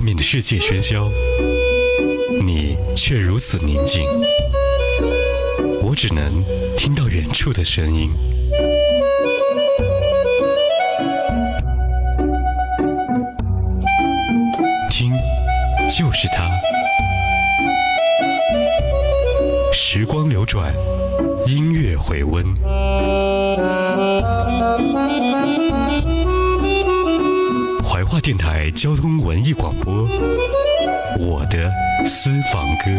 外面的世界喧嚣，你却如此宁静。我只能听到远处的声音。听，就是它。时光流转，音乐回温。怀化电台交通文艺广播，我的私房歌。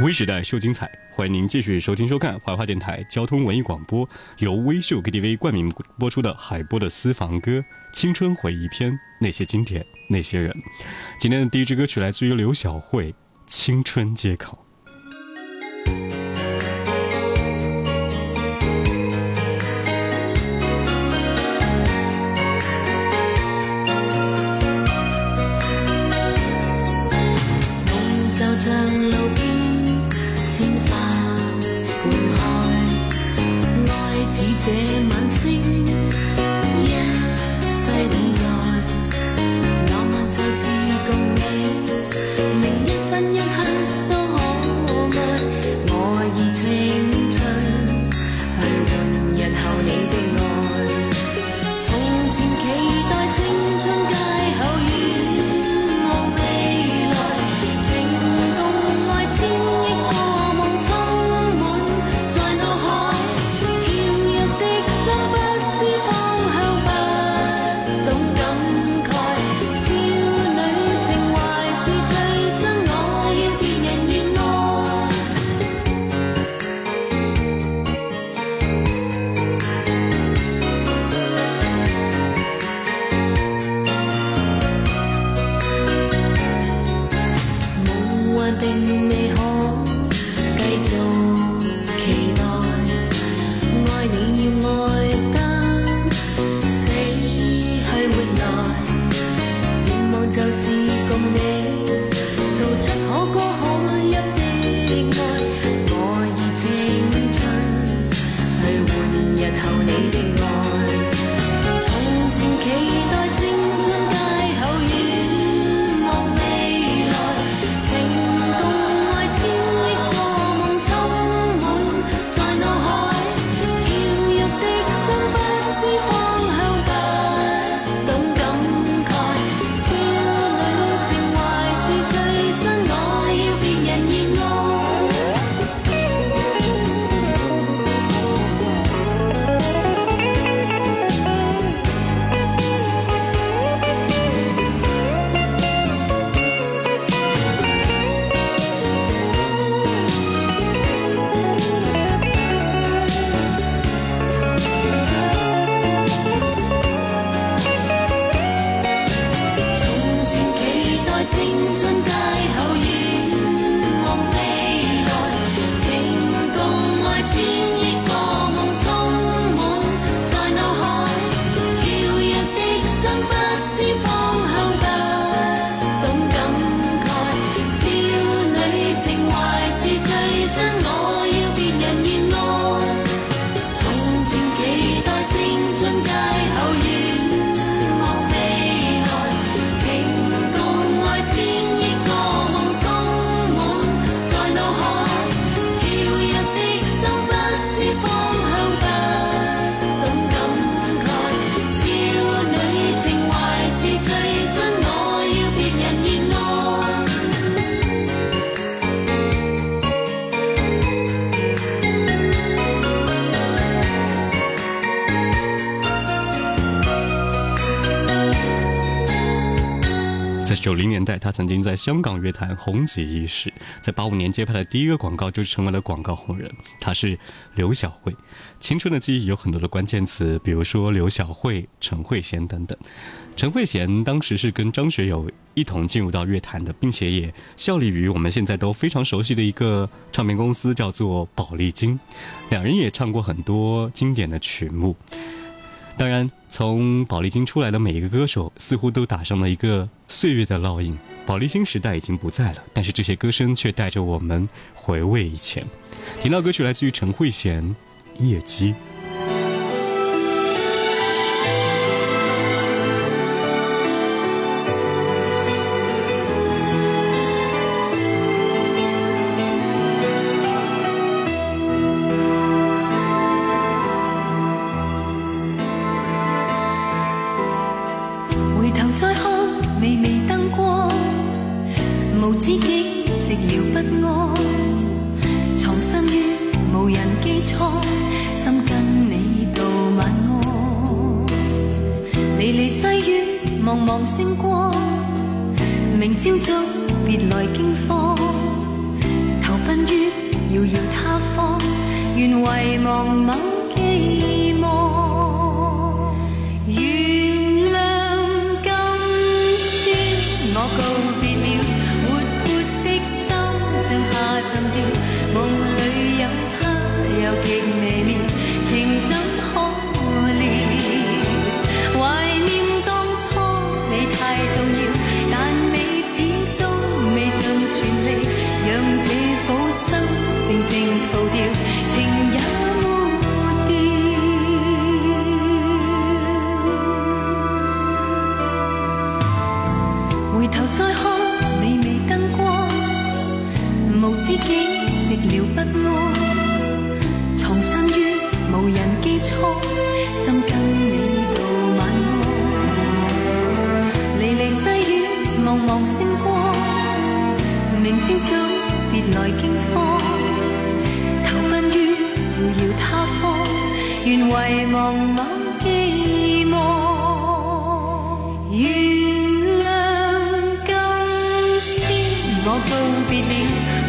微时代秀精彩，欢迎您继续收听收看怀化电台交通文艺广播，由微秀 KTV 冠名播出的海波的私房歌青春回忆篇，那些经典，那些人。今天的第一支歌曲来自于刘晓慧，《青春街口》。是共你。九零年代，他曾经在香港乐坛红极一时。在八五年接拍的第一个广告就成为了广告红人。他是刘晓慧。青春的记忆有很多的关键词，比如说刘晓慧、陈慧娴等等。陈慧娴当时是跟张学友一同进入到乐坛的，并且也效力于我们现在都非常熟悉的一个唱片公司，叫做宝丽金。两人也唱过很多经典的曲目。当然，从宝丽金出来的每一个歌手，似乎都打上了一个岁月的烙印。宝丽金时代已经不在了，但是这些歌声却带着我们回味以前。听到歌曲来自于陈慧娴，《夜机》。离离细雨，茫茫星光，明朝早别来惊慌，投奔于遥遥他方，愿遗忘某寄望。原谅今宵我告别了，活泼的心像下沉掉，梦里有他又极微妙，靜靜告别了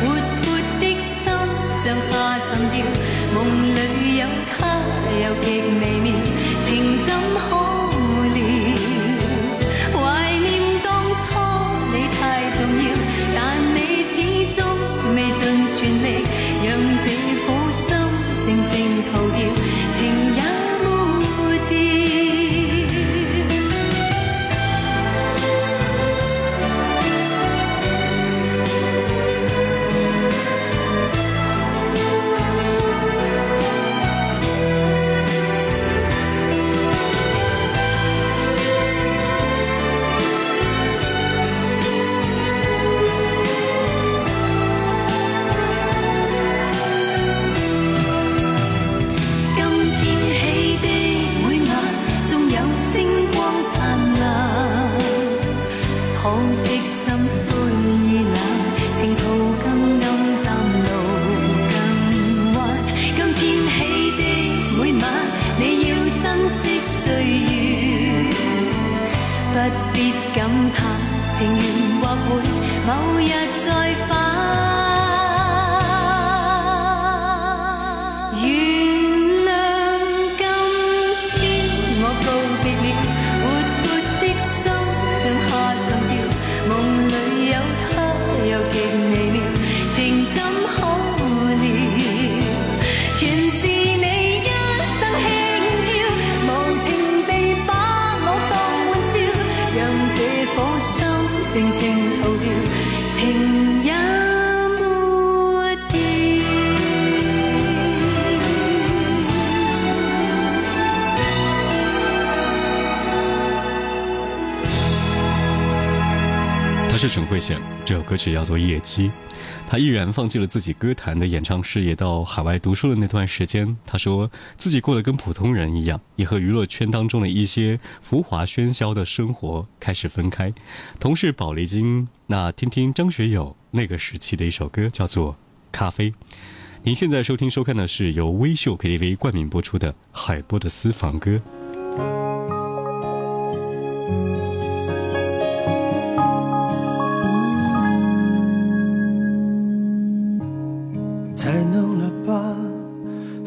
某日再发他是陈慧娴，这首歌曲叫做《夜机》。他毅然放弃了自己歌坛的演唱事业，到海外读书的那段时间，他说自己过得跟普通人一样，也和娱乐圈当中的一些浮华喧嚣的生活开始分开。同是宝丽金，那听听张学友那个时期的一首歌，叫做《咖啡》。您现在收听收看的是由微秀 KTV 冠名播出的海波的私房歌。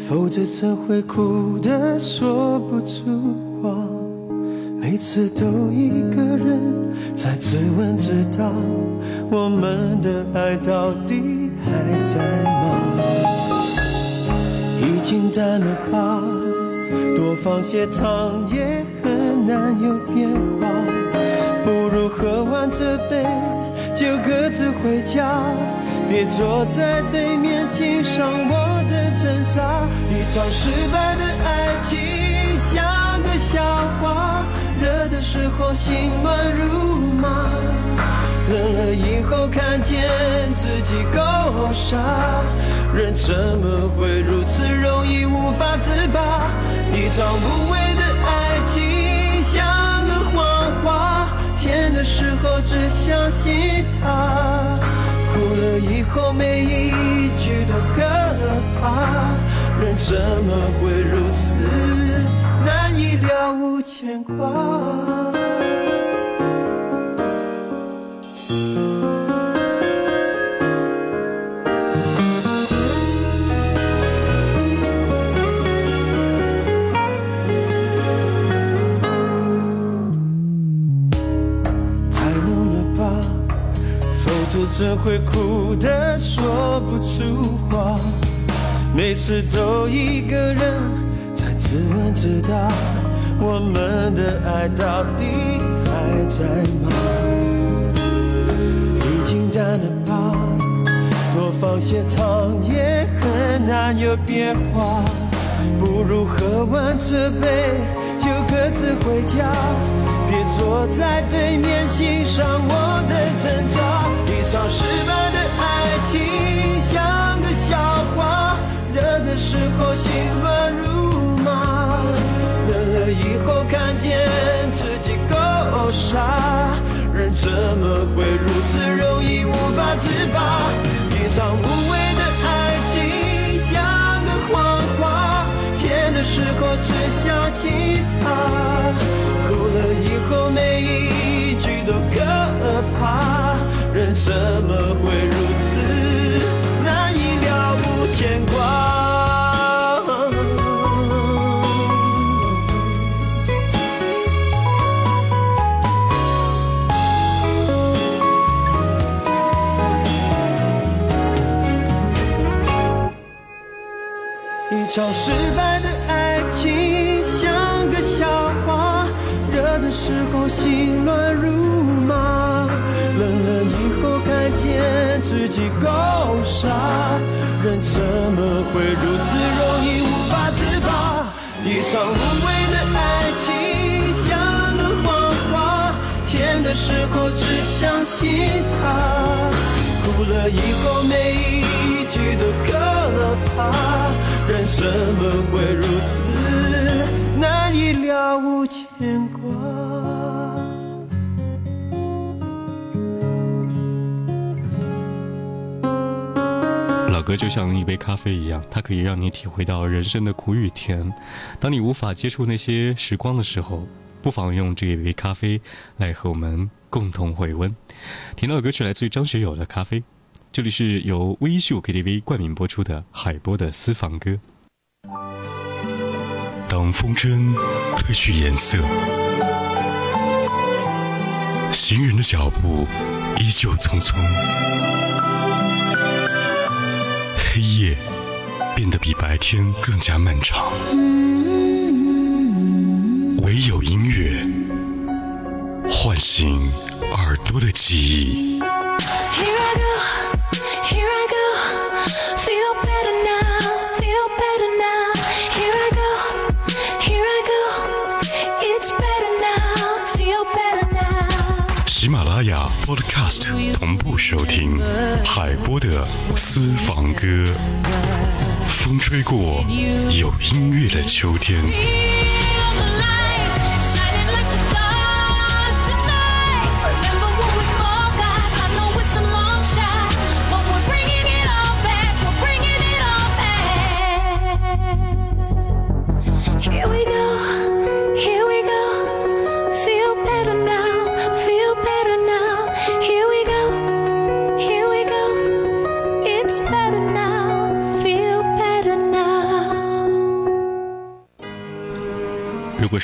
否则怎会哭得说不出话？每次都一个人在自问自答，我们的爱到底还在吗？已经淡了吧，多放些糖也很难有变化。不如喝完这杯就各自回家，别坐在对面欣赏我的挣扎。一场失败的爱情像个笑话，热的时候心乱如麻。冷了以后看见自己够傻，人怎么会如此容易无法自拔？一场无谓的爱情像个谎话，甜的时候只相信它，哭了以后每一句都可怕，人怎么会如此难以了无牵挂？太浓了吧，否则怎会哭得说不出话？每次都一个人在自问自答，我们的爱到底还在吗？已经淡了吧，多放些糖也很难有变化。不如喝完这杯就各自回家，别坐在对面自拔？一场无谓的爱情像个谎话，甜的时候只相信他，哭了以后每一句都可怕，人怎么会场失败的爱情像个笑话，热的时候心乱如麻，冷了以后看见自己够傻，人怎么会如此容易无法自拔？一场无谓的爱情像个谎话，甜的时候只相信它，哭了以后每一句都可怕，人怎么会如此难以了无牵挂？老歌就像一杯咖啡一样，它可以让你体会到人生的苦与甜。当你无法接触那些时光的时候，不妨用这一杯咖啡来和我们共同回温。听到的歌曲来自于张学友的《咖啡》，这里是由微秀 KTV 冠名播出的海波的私房歌。当风筝褪去颜色，行人的脚步依旧匆匆。黑夜变得比白天更加漫长，唯有音乐唤醒耳朵的记忆。Podcast 同步收听海波的私房歌。风吹过有音乐的秋天，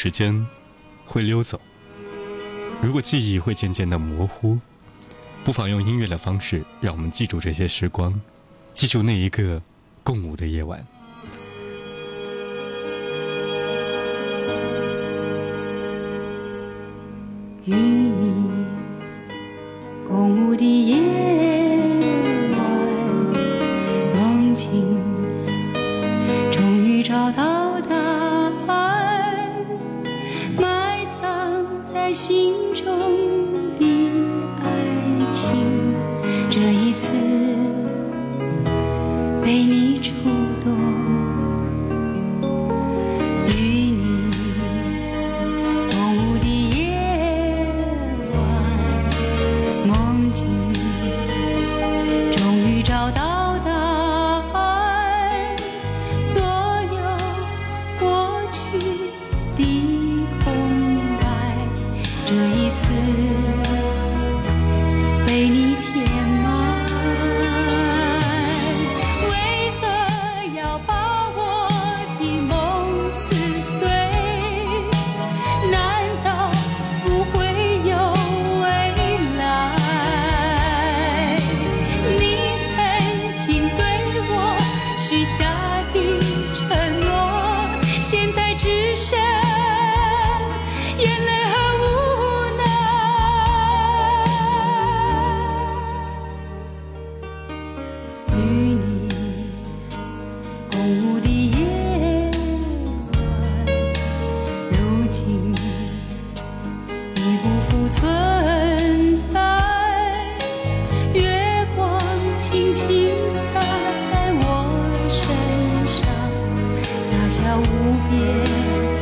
时间会溜走，如果记忆会渐渐的模糊，不妨用音乐的方式，让我们记住这些时光，记住那一个共舞的夜晚。悄无边。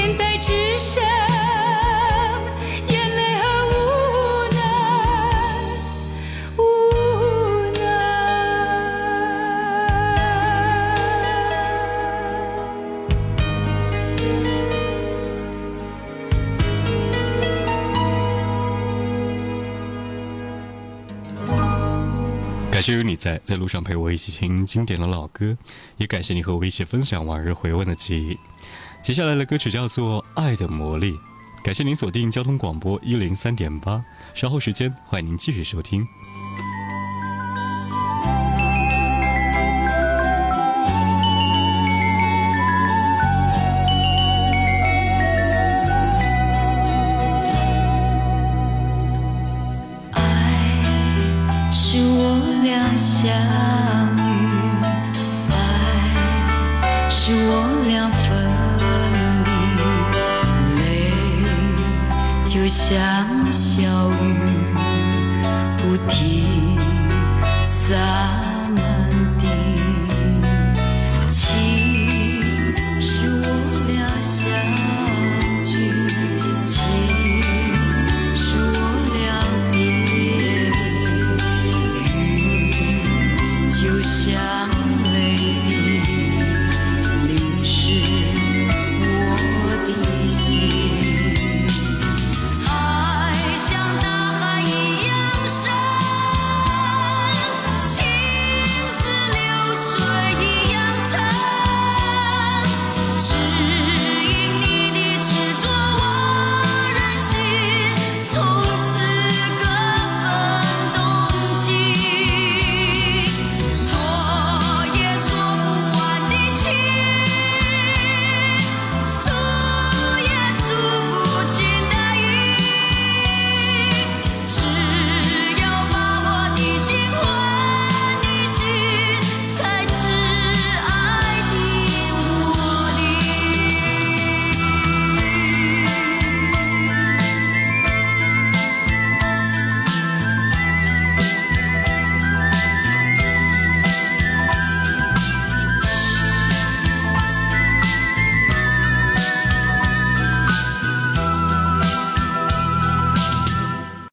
现在只剩眼泪和无奈无奈感谢有你在在路上陪我一起听经典的老歌也感谢你和我一起分享往日回温的记忆。接下来的歌曲叫做爱的魔力感谢您锁定交通广播一零三点八稍后时间欢迎您继续收听。